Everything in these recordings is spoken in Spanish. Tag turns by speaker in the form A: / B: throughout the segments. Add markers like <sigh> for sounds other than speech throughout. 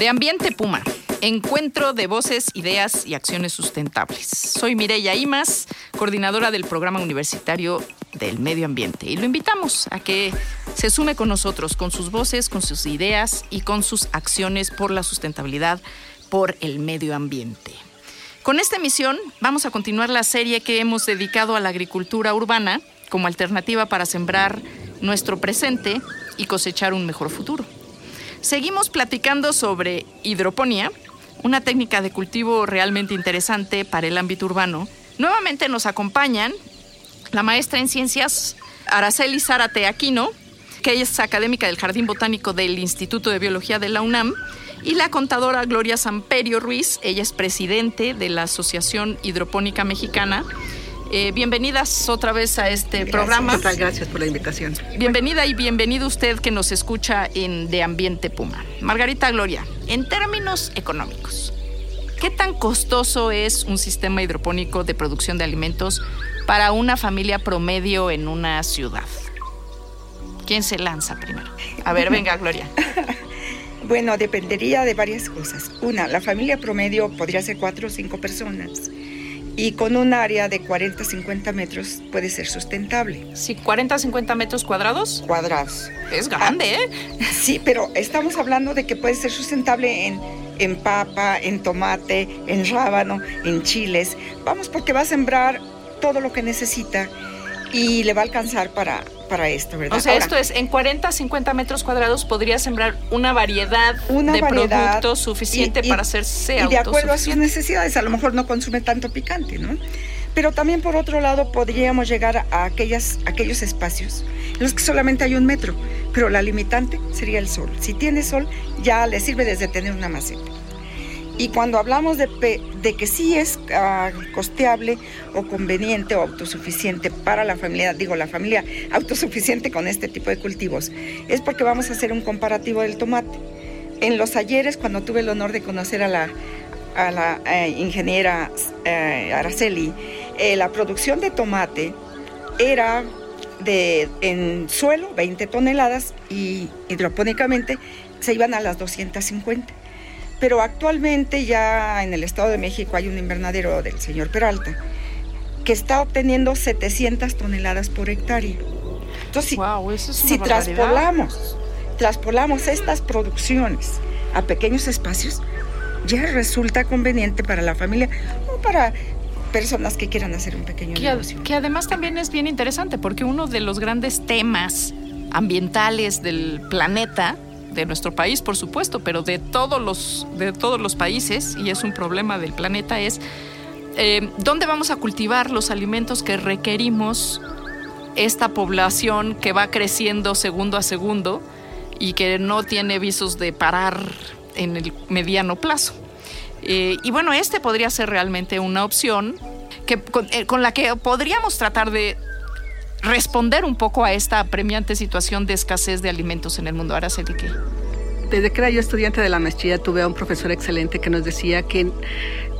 A: De Ambiente Puma, encuentro de voces, ideas y acciones sustentables. Soy Mireya Imas, coordinadora del Programa Universitario del Medio Ambiente, y lo invitamos a que se sume con nosotros, con sus voces, con sus ideas y con sus acciones por la sustentabilidad, por el medio ambiente. Con esta emisión vamos a continuar la serie que hemos dedicado a la agricultura urbana como alternativa para sembrar nuestro presente y cosechar un mejor futuro. Seguimos platicando sobre hidroponía, una técnica de cultivo realmente interesante para el ámbito urbano. Nuevamente nos acompañan la maestra en ciencias Araceli Zárate Aquino, que es académica del Jardín Botánico del Instituto de Biología de la UNAM, y la contadora Gloria Samperio Ruiz, ella es presidente de la Asociación Hidropónica Mexicana eh, bienvenidas otra vez a este programa.
B: Muchas gracias por la invitación.
A: Bienvenida y bienvenido usted que nos escucha en De Ambiente Puma. Margarita Gloria, en términos económicos, ¿qué tan costoso es un sistema hidropónico de producción de alimentos para una familia promedio en una ciudad? ¿Quién se lanza primero? A ver, venga, Gloria. <laughs>
B: bueno, dependería de varias cosas. Una, la familia promedio podría ser cuatro o cinco personas y con un área de 40 50 metros puede ser sustentable.
A: Sí, 40 50 metros cuadrados.
B: Cuadrados.
A: Es grande, ¿eh?
B: Sí, pero estamos hablando de que puede ser sustentable en, en papa, en tomate, en rábano, en chiles. Vamos, porque va a sembrar todo lo que necesita y le va a alcanzar para, para esto, ¿verdad?
A: O sea, esto es, en 40, 50 metros cuadrados podría sembrar una variedad de productos suficiente para hacerse
B: Y de acuerdo a sus necesidades, a lo mejor no consume tanto picante, ¿no? Pero también por otro lado podríamos llegar a aquellas, aquellos espacios en los que solamente hay un metro, pero la limitante sería el sol. Si tiene sol, ya le sirve desde tener una maceta. Y cuando hablamos de, que sí es ah, costeable o conveniente o autosuficiente para la familia, digo la familia autosuficiente con este tipo de cultivos, es porque vamos a hacer un comparativo del tomate. En los ayeres, cuando tuve el honor de conocer a la, a la eh, ingeniera eh, Araceli, eh, la producción de tomate era de en suelo 20 toneladas y hidropónicamente se iban a las 250 pero actualmente ya en el Estado de México hay un invernadero del señor Peralta que está obteniendo 700 toneladas por hectárea. Entonces, si, traspolamos, traspolamos estas producciones a pequeños espacios, ya resulta conveniente para la familia o para personas que quieran hacer un pequeño negocio.
A: Que además también es bien interesante porque uno de los grandes temas ambientales del planeta de nuestro país, por supuesto, pero de todos los, de todos los países, y es un problema del planeta, es eh, dónde vamos a cultivar los alimentos que requerimos esta población que va creciendo segundo a segundo y que no tiene visos de parar en el mediano plazo. Eh, y bueno, este podría ser realmente una opción que, con, eh, con la que podríamos tratar de responder un poco a esta apremiante situación de escasez de alimentos en el mundo. Se qué.
B: Desde que era yo estudiante de la maestría tuve a un profesor excelente que nos decía que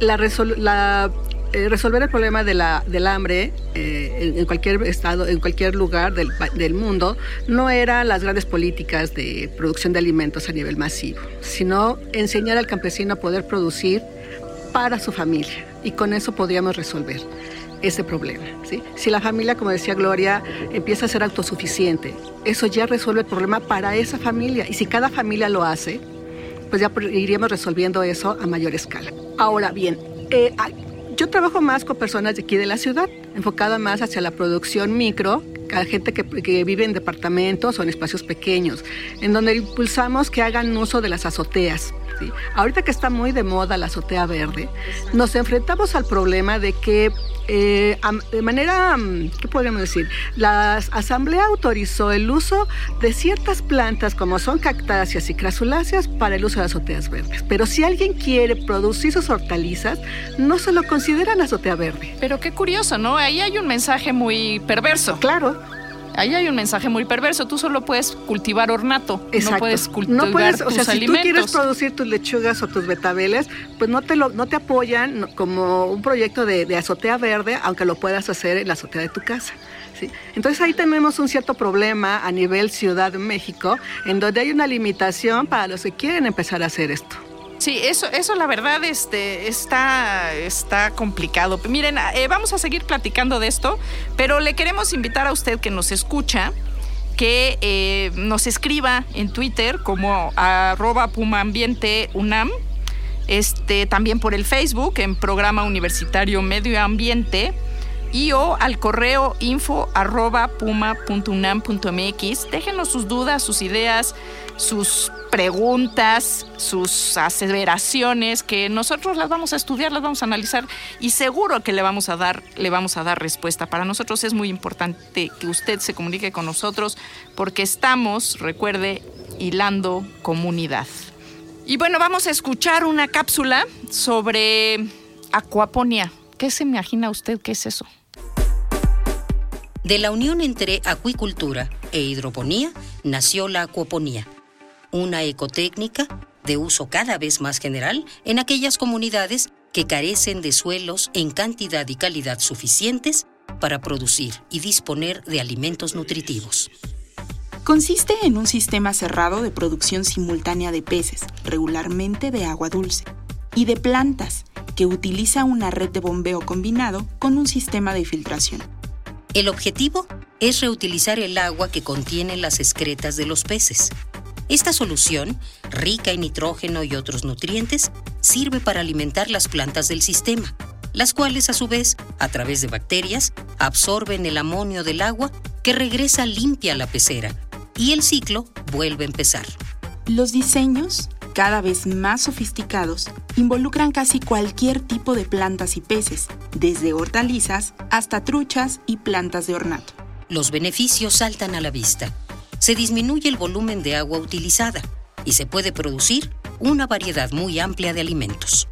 B: la, eh, resolver el problema de la, del hambre eh, en, cualquier estado, en cualquier lugar del, del, mundo, no era las grandes políticas de producción de alimentos a nivel masivo, sino enseñar al campesino a poder producir para su familia y con eso podríamos resolver ese problema. Si la familia, como decía Gloria, empieza a ser autosuficiente, eso ya resuelve el problema para esa familia. Y si cada familia lo hace, pues ya iríamos resolviendo eso a mayor escala. Ahora bien, eh, yo trabajo más con personas de aquí de la ciudad, enfocada más hacia la producción micro, a gente que, que, vive en departamentos o en espacios pequeños, en donde impulsamos que hagan uso de las azoteas
C: ahorita que está muy de moda la azotea verde, nos enfrentamos al problema de que eh, de manera, ¿qué podríamos decir? La Asamblea autorizó el uso de ciertas plantas como son cactáceas y crasuláceas para el uso de azoteas verdes. Pero si alguien quiere producir sus hortalizas, no se lo consideran azotea verde.
A: Pero qué curioso, ¿no? Ahí hay un mensaje muy perverso.
C: Claro.
A: Ahí hay un mensaje muy perverso. Tú solo puedes cultivar ornato.
C: Exacto.
A: No puedes cultivar
C: no puedes, o sea,
A: tus
C: si
A: alimentos.
C: tú quieres producir tus lechugas o tus betabeles, pues no te lo, no te apoyan como un proyecto de, de azotea verde, aunque lo puedas hacer en la azotea de tu casa. ¿sí? Entonces ahí tenemos un cierto problema a nivel Ciudad de México, en donde hay una limitación para los que quieren empezar a hacer esto.
A: Sí, eso, eso la verdad este, está, está complicado. Miren, eh, vamos a seguir platicando de esto, pero le queremos invitar a usted que nos escucha que eh, nos escriba en Twitter como arroba pumaambiente unam, este, también por el Facebook en Programa Universitario Medio Ambiente y o al correo info arroba puma.unam.mx. Déjenos sus dudas, sus ideas, sus preguntas, sus aseveraciones, que nosotros las vamos a estudiar, las vamos a analizar y seguro que le vamos a dar, le vamos a dar respuesta. Para nosotros es muy importante que usted se comunique con nosotros porque estamos, recuerde, hilando comunidad. Y bueno, vamos a escuchar una cápsula sobre acuaponía. ¿Qué se imagina usted qué es eso?
D: De la unión entre acuicultura e hidroponía nació la acuaponía, una ecotécnica de uso cada vez más general en aquellas comunidades que carecen de suelos en cantidad y calidad suficientes para producir y disponer de alimentos nutritivos.
E: Consiste en un sistema cerrado de producción simultánea de peces, regularmente de agua dulce, y de plantas, que utiliza una red de bombeo combinado con un sistema de filtración.
D: El objetivo es reutilizar el agua que contiene las excretas de los peces. Esta solución, rica en nitrógeno y otros nutrientes, sirve para alimentar las plantas del sistema, las cuales a su vez, a través de bacterias, absorben el amonio del agua que regresa limpia a la pecera y el ciclo vuelve a empezar.
E: Los diseños, cada vez más sofisticados, involucran casi cualquier tipo de plantas y peces, desde hortalizas hasta truchas y plantas de ornato.
D: Los beneficios saltan a la vista. Se disminuye el volumen de agua utilizada y se puede producir una variedad muy amplia de alimentos.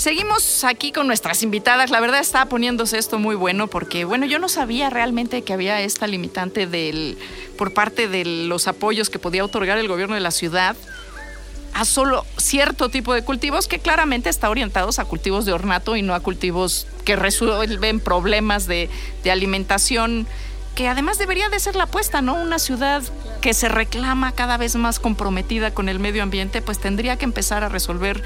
A: Seguimos aquí con nuestras invitadas. La verdad está poniéndose esto muy bueno porque, bueno, yo no sabía realmente que había esta limitante del, por parte de los apoyos que podía otorgar el gobierno de la ciudad a solo cierto tipo de cultivos que claramente está orientados a cultivos de ornato y no a cultivos que resuelven problemas de, de alimentación que además debería de ser la apuesta, ¿no? Una ciudad que se reclama cada vez más comprometida con el medio ambiente, pues tendría que empezar a resolver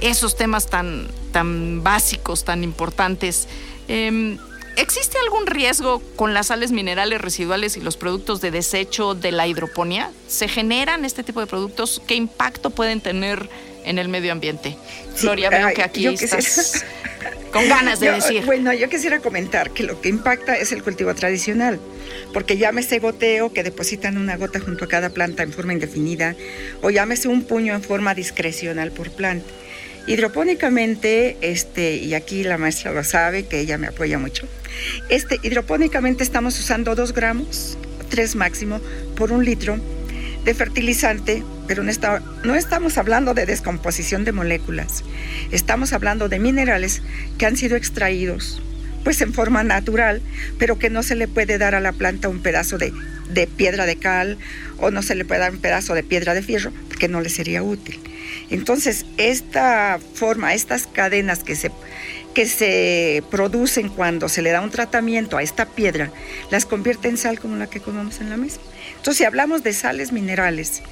A: esos temas tan, tan básicos, tan importantes. Eh, ¿Existe algún riesgo con las sales minerales residuales y los productos de desecho de la hidroponía? ¿Se generan este tipo de productos? ¿Qué impacto pueden tener en el medio ambiente?
B: Sí,
A: Gloria, veo
B: ay,
A: que aquí estás con ganas de <laughs>
B: Yo,
A: decir.
B: Bueno, yo quisiera comentar que lo que impacta es el cultivo tradicional, porque llámese goteo, que depositan una gota junto a cada planta en forma indefinida, o llámese un puño en forma discrecional por planta. Hidropónicamente, este, y aquí la maestra lo sabe, que ella me apoya mucho, este, hidropónicamente estamos usando 2 gramos, 3 máximo, por un litro de fertilizante, pero no, está- no estamos hablando de descomposición de moléculas, estamos hablando de minerales que han sido extraídos pues en forma natural, pero que no se le puede dar a la planta un pedazo de, de piedra de cal o no se le puede dar un pedazo de piedra de fierro, porque no le sería útil. Entonces, esta forma, estas cadenas que se, que se producen cuando se le da un tratamiento a esta piedra, las convierte en sal como la que comemos en la mesa. Entonces, si hablamos de sales minerales,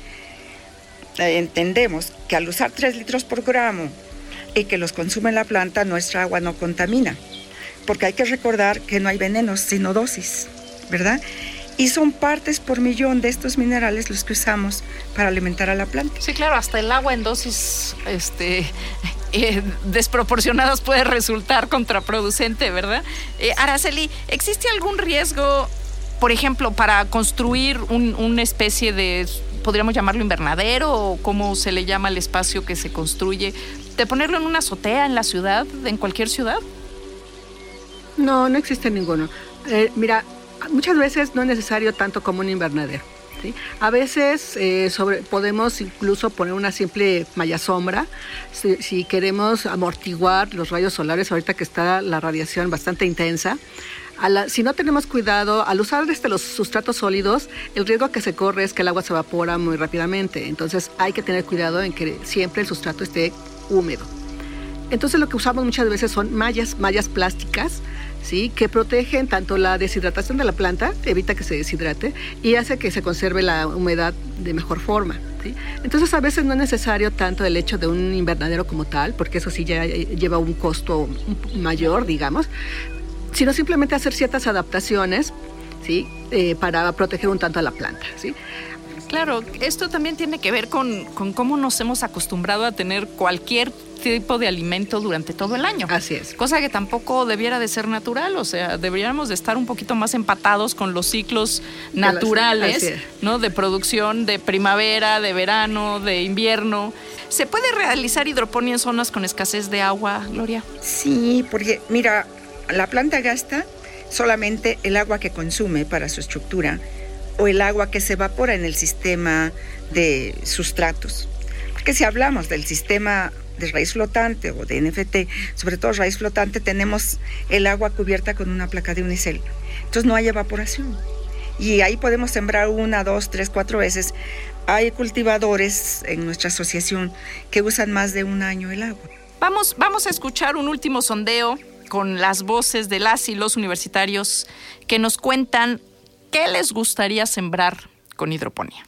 B: eh, entendemos que al usar 3 litros por gramo y que los consume la planta, nuestra agua no contamina. Porque hay que recordar que no hay venenos, sino dosis, ¿verdad? Y son partes por millón de estos minerales los que usamos para alimentar a la planta.
A: Sí, claro, hasta el agua en dosis este, eh, desproporcionadas puede resultar contraproducente, ¿verdad? Eh, Araceli, ¿existe algún riesgo, por ejemplo, para construir un- una especie de, podríamos llamarlo invernadero o cómo se le llama el espacio que se construye, de ponerlo en una azotea en la ciudad, en cualquier ciudad?
C: No, no existe ninguno. Eh, mira, muchas veces no es necesario tanto como un invernadero. A veces eh, podemos incluso poner una simple malla sombra si, queremos amortiguar los rayos solares ahorita que está la radiación bastante intensa. si no tenemos cuidado, al usar desde los sustratos sólidos, el riesgo que se corre es que el agua se evapora muy rápidamente. Entonces hay que tener cuidado en que siempre el sustrato esté húmedo. Entonces lo que usamos muchas veces son mallas, mallas plásticas ¿sí? que protegen tanto la deshidratación de la planta, evita que se deshidrate y hace que se conserve la humedad de mejor forma. Entonces a veces no es necesario tanto el hecho de un invernadero como tal, porque eso sí ya lleva un costo mayor, digamos, sino simplemente hacer ciertas adaptaciones ¿sí? Eh, para proteger un tanto a la planta. ¿sí?
A: Claro, esto también tiene que ver con, con, cómo nos hemos acostumbrado a tener cualquier tipo de alimento durante todo el año.
C: Así es.
A: Cosa que tampoco debiera de ser natural, o sea, deberíamos de estar un poquito más empatados con los ciclos naturales, ¿no? De producción de primavera, de verano, de invierno. ¿Se puede realizar hidroponía en zonas con escasez de agua, Gloria?
B: Sí, porque mira, la planta gasta solamente el agua que consume para su estructura o el agua que se evapora en el sistema de sustratos. Porque si hablamos del sistema de raíz flotante o de NFT, sobre todo raíz flotante, tenemos el agua cubierta con una placa de unicel. Entonces no hay evaporación. Y ahí podemos sembrar una, dos, tres, cuatro veces. Hay cultivadores en nuestra asociación que usan más de un año el agua.
A: Vamos, vamos a escuchar un último sondeo con las voces de las y los universitarios que nos cuentan qué les gustaría sembrar con hidroponía.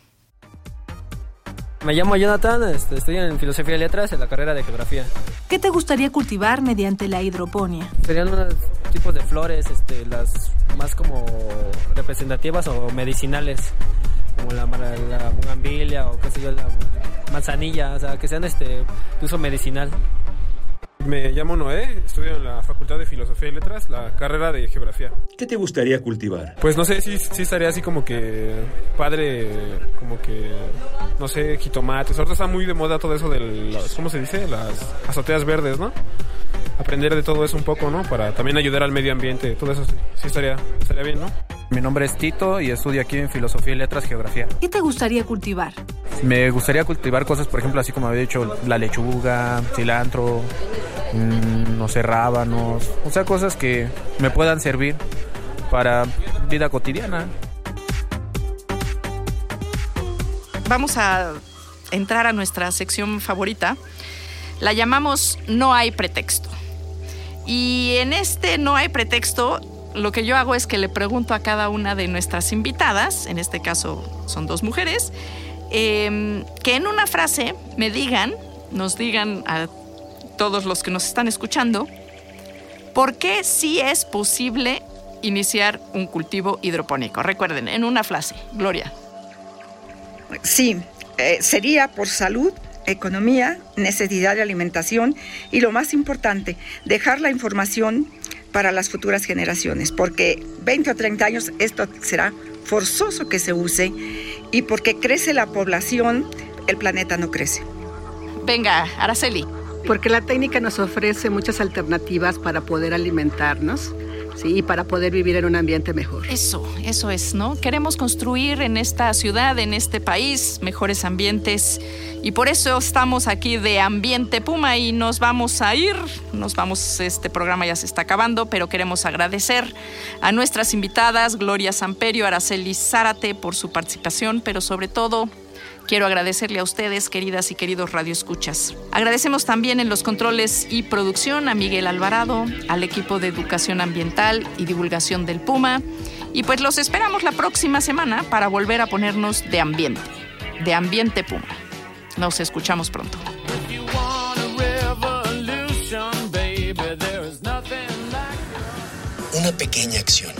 F: Me llamo Jonathan, estoy en Filosofía y Letras en la carrera de Geografía.
G: ¿Qué te gustaría cultivar mediante la hidroponía?
F: Serían unos tipos de flores, este, las más como representativas o medicinales, como la, la bugambilia o qué sé yo, la manzanilla, o sea, que sean este, de uso medicinal.
H: Me llamo Noé, estudio en la Facultad de Filosofía y Letras, la carrera de Geografía.
I: ¿Qué te gustaría cultivar?
H: Pues no sé, sí, sí estaría así como que padre, como que, no sé, jitomates. Ahorita está muy de moda todo eso de las, ¿cómo se dice? Las azoteas verdes, ¿no? Aprender de todo eso un poco, ¿no? Para también ayudar al medio ambiente. Todo eso sí, estaría, estaría bien, ¿no?
J: Mi nombre es Tito y estudio aquí en Filosofía y Letras, Geografía.
G: ¿Qué te gustaría cultivar?
J: Me gustaría cultivar cosas, por ejemplo, así como había dicho, la lechuga, cilantro, mm, no sé, rábanos, o sea, cosas que me puedan servir para vida cotidiana.
A: Vamos a entrar a nuestra sección favorita. La llamamos No hay pretexto. Y en este No hay pretexto lo que yo hago es que le pregunto a cada una de nuestras invitadas, en este caso son dos mujeres, em, que en una frase me digan, nos digan a todos los que nos están escuchando, por qué sí es posible iniciar un cultivo hidropónico. Recuerden, en una frase, Gloria.
B: Sí, eh, sería por salud, economía, necesidad de alimentación y lo más importante, dejar la información para las futuras generaciones, porque 20 o 30 años esto será forzoso que se use y porque crece la población, el planeta no crece.
A: Venga, Araceli.
C: Porque la técnica nos ofrece muchas alternativas para poder alimentarnos ¿sí? y para poder vivir en un ambiente mejor.
A: Eso, eso es, ¿no? Queremos construir en esta ciudad, en este país, mejores ambientes y por eso estamos aquí de Ambiente Puma y nos vamos a ir, nos vamos, este programa ya se está acabando, pero queremos agradecer a nuestras invitadas, Gloria Samperio, Araceli Zárate, por su participación, pero sobre todo Quiero agradecerle a ustedes, queridas y queridos radioescuchas. Agradecemos también en los controles y producción a Miguel Alvarado, al equipo de educación ambiental y divulgación del Puma. Y pues los esperamos la próxima semana para volver a ponernos de ambiente, de ambiente Puma. Nos escuchamos pronto.
K: Una pequeña acción.